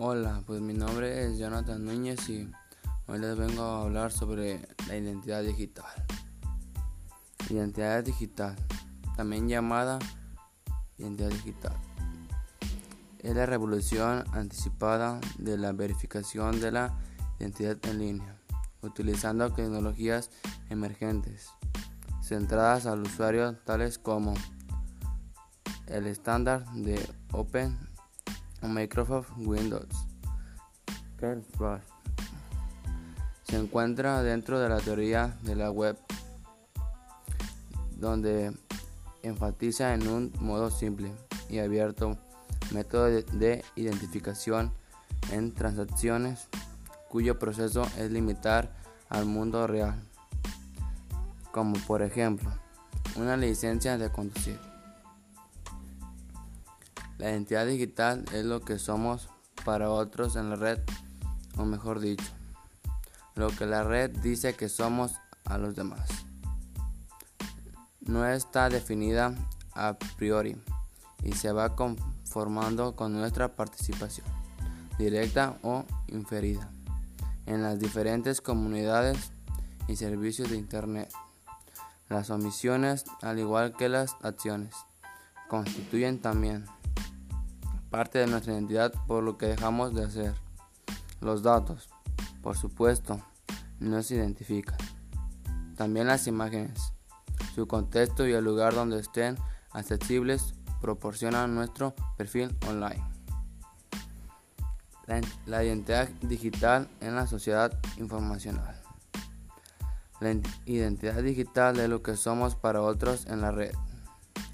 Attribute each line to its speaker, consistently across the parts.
Speaker 1: Hola, pues mi nombre es Jonathan Núñez y hoy les vengo a hablar sobre la identidad digital. Identidad digital, también llamada identidad digital, es la revolución anticipada de la verificación de la identidad en línea, utilizando tecnologías emergentes centradas al usuario tales como el estándar de Open Microsoft Windows. Se encuentra dentro de la teoría de la web, donde enfatiza en un modo simple y abierto método de identificación en transacciones cuyo proceso es limitar al mundo real, como por ejemplo una licencia de conducir. La identidad digital es lo que somos para otros en la red, o mejor dicho, lo que la red dice que somos a los demás. No está definida a priori y se va conformando con nuestra participación, directa o inferida, en las diferentes comunidades y servicios de Internet. Las omisiones, al igual que las acciones, constituyen también parte de nuestra identidad por lo que dejamos de hacer. Los datos, por supuesto, no se identifican. También las imágenes, su contexto y el lugar donde estén accesibles proporcionan nuestro perfil online. La, identidad digital en la sociedad informacional. La identidad digital es lo que somos para otros en la red,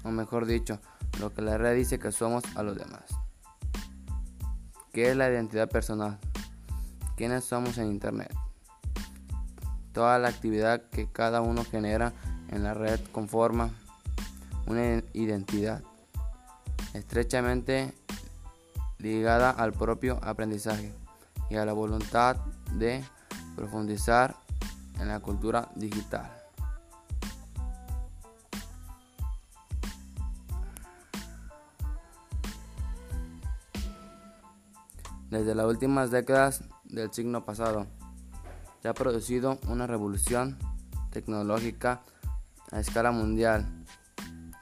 Speaker 1: o mejor dicho, lo que la red dice que somos a los demás. ¿Qué es la identidad personal? ¿Quiénes somos en Internet? Toda la actividad que cada uno genera en la red conforma una identidad estrechamente ligada al propio aprendizaje y a la voluntad de profundizar en la cultura digital. Desde las últimas décadas del siglo pasado, se ha producido una revolución tecnológica a escala mundial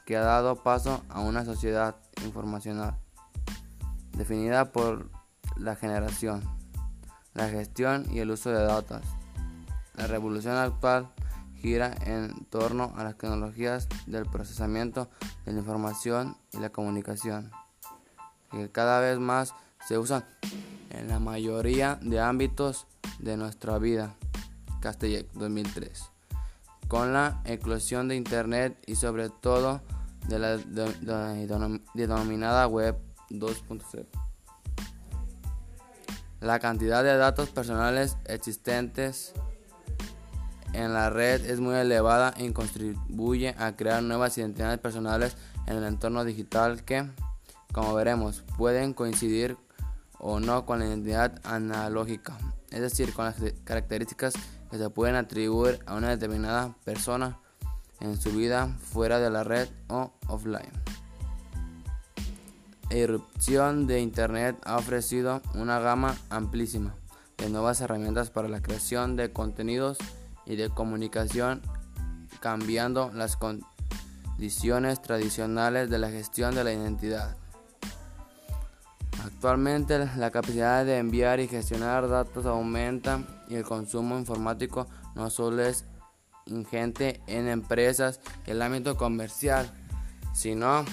Speaker 1: que ha dado paso a una sociedad informacional definida por la generación, la gestión y el uso de datos. La revolución actual gira en torno a las tecnologías del procesamiento de la información y la comunicación, que cada vez más se usan en la mayoría de ámbitos de nuestra vida. Castellet 2003. Con la eclosión de Internet y sobre todo de la denominada Web 2.0. La cantidad de datos personales existentes en la red es muy elevada y contribuye a crear nuevas identidades personales en el entorno digital que, como veremos, pueden coincidir o no con la identidad analógica, es decir, con las características que se pueden atribuir a una determinada persona en su vida fuera de la red o offline. La irrupción de Internet ha ofrecido una gama amplísima de nuevas herramientas para la creación de contenidos y de comunicación, cambiando las condiciones tradicionales de la gestión de la identidad. Actualmente la capacidad de enviar y gestionar datos aumenta y el consumo informático no solo es ingente en empresas y el ámbito comercial, sino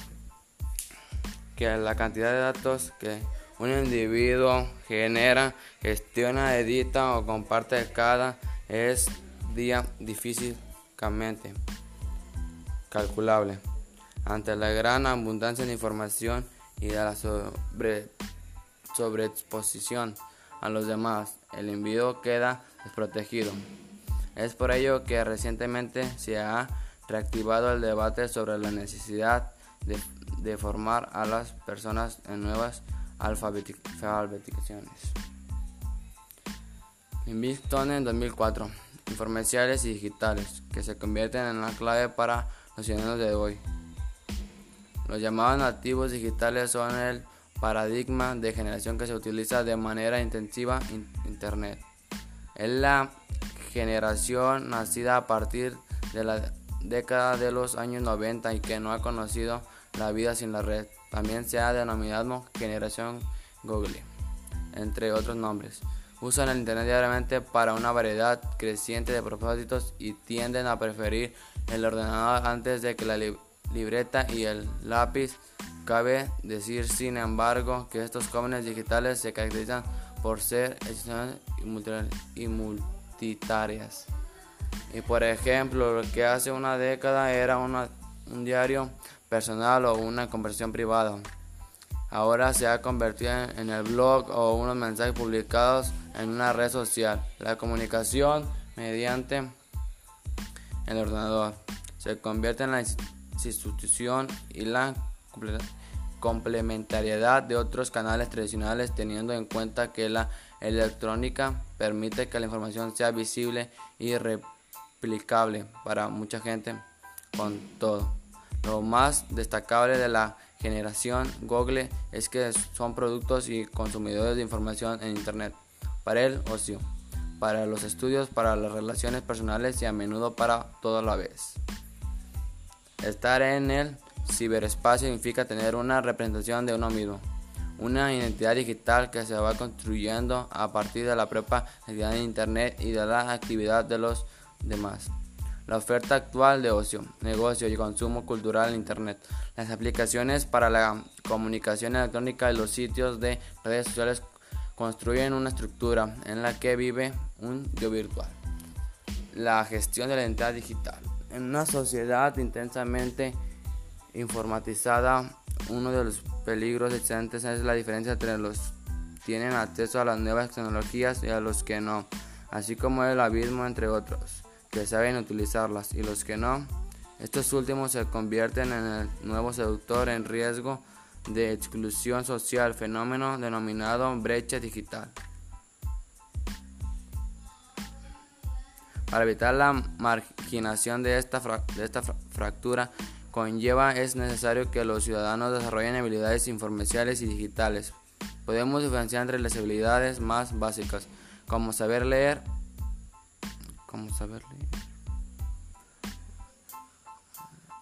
Speaker 1: que la cantidad de datos que un individuo genera, gestiona, edita o comparte cada es día difícilmente calculable. Ante la gran abundancia de información y de la sobre, sobreexposición a los demás, el individuo queda desprotegido. Es por ello que recientemente se ha reactivado el debate sobre la necesidad de, formar a las personas en nuevas alfabetizaciones. Invistone en 2004, informacionales y digitales, que se convierten en la clave para los ciudadanos de hoy. Los llamados nativos digitales son el paradigma de generación que se utiliza de manera intensiva en Internet. Es la generación nacida a partir de la década de los años 90 y que no ha conocido la vida sin la red. También se ha denominado generación Google, entre otros nombres. Usan el Internet diariamente para una variedad creciente de propósitos y tienden a preferir el ordenador antes de que la libreta y el lápiz. Cabe decir, sin embargo, que estos jóvenes digitales se caracterizan por ser excepcionales y multitarias. Y por ejemplo, lo que hace una década era un diario personal o una conversación privada. Ahora se ha convertido en el blog o unos mensajes publicados en una red social. La comunicación mediante el ordenador se convierte en la institución y la complementariedad de otros canales tradicionales teniendo en cuenta que la electrónica permite que la información sea visible y replicable para mucha gente con todo. Lo más destacable de la generación Google es que son productos y consumidores de información en Internet para el ocio, para los estudios, para las relaciones personales y a menudo para toda la vez. Estar en el ciberespacio significa tener una representación de uno mismo, una identidad digital que se va construyendo a partir de la propia identidad de Internet y de la actividad de los demás. La oferta actual de ocio, negocio y consumo cultural en Internet. Las aplicaciones para la comunicación electrónica y los sitios de redes sociales construyen una estructura en la que vive un yo virtual. La gestión de la identidad digital. En una sociedad intensamente informatizada, uno de los peligros existentes es la diferencia entre los que tienen acceso a las nuevas tecnologías y a los que no, así como el abismo entre otros que saben utilizarlas y los que no. Estos últimos se convierten en el nuevo seductor en riesgo de exclusión social, fenómeno denominado brecha digital. Para evitar la de esta, de esta fractura, conlleva es necesario que los ciudadanos desarrollen habilidades informacionales y digitales. Podemos diferenciar entre las habilidades más básicas, como saber leer, como saber leer,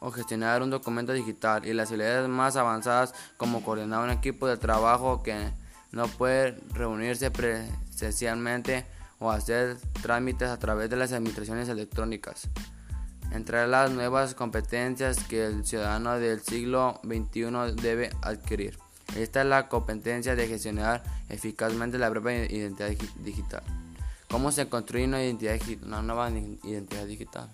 Speaker 1: o gestionar un documento digital, y las habilidades más avanzadas, como coordinar un equipo de trabajo que no puede reunirse presencialmente o hacer trámites a través de las administraciones electrónicas. Entre las nuevas competencias que el ciudadano del siglo XXI debe adquirir. Esta es la competencia de gestionar eficazmente la propia identidad digital. ¿Cómo se construye una, identidad, nueva identidad digital?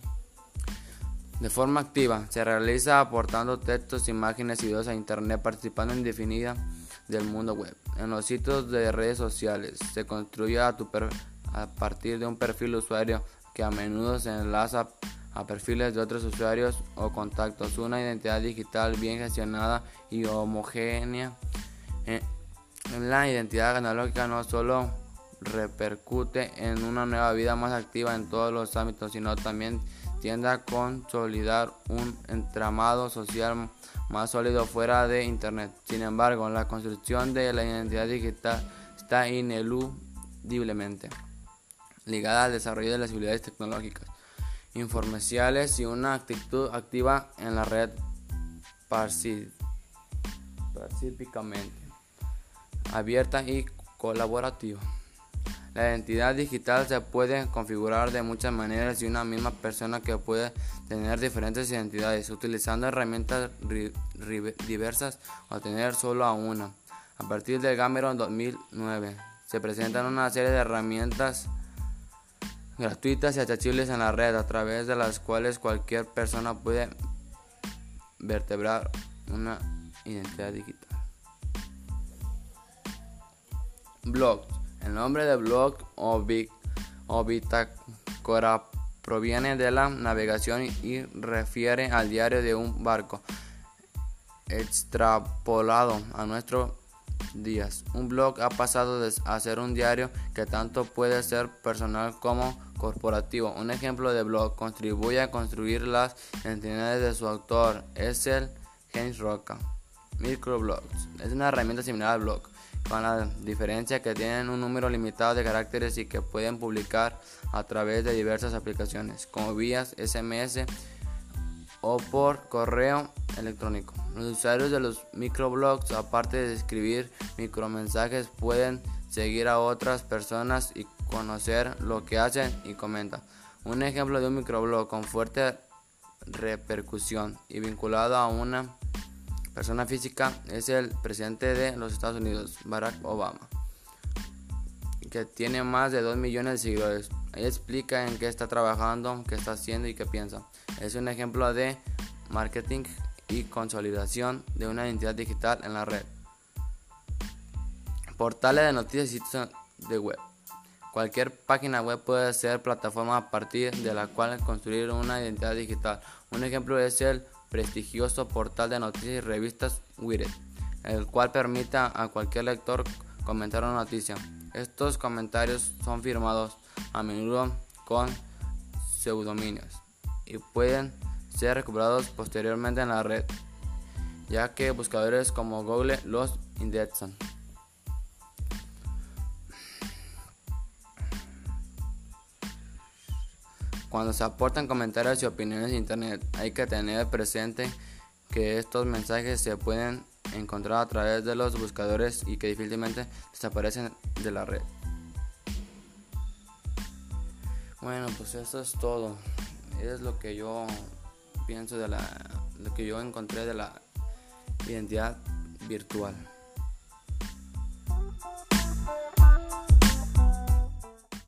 Speaker 1: De forma activa, se realiza aportando textos, imágenes y videos a Internet, participando en definida del mundo web. En los sitios de redes sociales se construye a, tu a partir de un perfil usuario que a menudo se enlaza a perfiles de otros usuarios o contactos. Una identidad digital bien gestionada y homogénea. Eh, la identidad analógica no solo repercute en una nueva vida más activa en todos los ámbitos, sino también tiende a consolidar un entramado social más sólido fuera de Internet. Sin embargo, la construcción de la identidad digital está ineludiblemente ligada al desarrollo de las habilidades tecnológicas informacionales y una actitud activa en la red pacíficamente abierta y colaborativa. La identidad digital se puede configurar de muchas maneras y una misma persona que puede tener diferentes identidades utilizando herramientas diversas o tener solo a una. A partir del Gameron 2009 se presentan una serie de herramientas gratuitas y accesibles en la red a través de las cuales cualquier persona puede vertebrar una identidad digital. Blogs. El nombre de blog o, bitácora proviene de la navegación y refiere al diario de un barco extrapolado a nuestro días. Un blog ha pasado a ser un diario que tanto puede ser personal como corporativo. Un ejemplo de blog contribuye a construir las entidades de su autor. Es el James Roca. microblogs. Es una herramienta similar al blog, con la diferencia que tienen un número limitado de caracteres y que pueden publicar a través de diversas aplicaciones, como vías SMS o por correo electrónico. Los usuarios de los microblogs, aparte de escribir micromensajes, pueden seguir a otras personas y conocer lo que hacen y comentan. Un ejemplo de un microblog con fuerte repercusión y vinculado a una persona física es el presidente de los Estados Unidos, Barack Obama, que tiene más de 2 millones de seguidores. Él explica en qué está trabajando, qué está haciendo y qué piensa. Es un ejemplo de marketing y consolidación de una identidad digital en la red. Portales de noticias y sitios de web. Cualquier página web puede ser plataforma a partir de la cual construir una identidad digital. Un ejemplo es el prestigioso portal de noticias y revistas Wired, el cual permite a cualquier lector comentar una noticia. Estos comentarios son firmados a menudo con pseudominios y pueden ser recuperados posteriormente en la red, ya que buscadores como Google los indexan. Cuando se aportan comentarios y opiniones en Internet, hay que tener presente que estos mensajes se pueden encontrar a través de los buscadores y que difícilmente desaparecen de la red. Bueno, pues eso es todo. Es lo que yo pienso de la lo que yo encontré de la identidad virtual.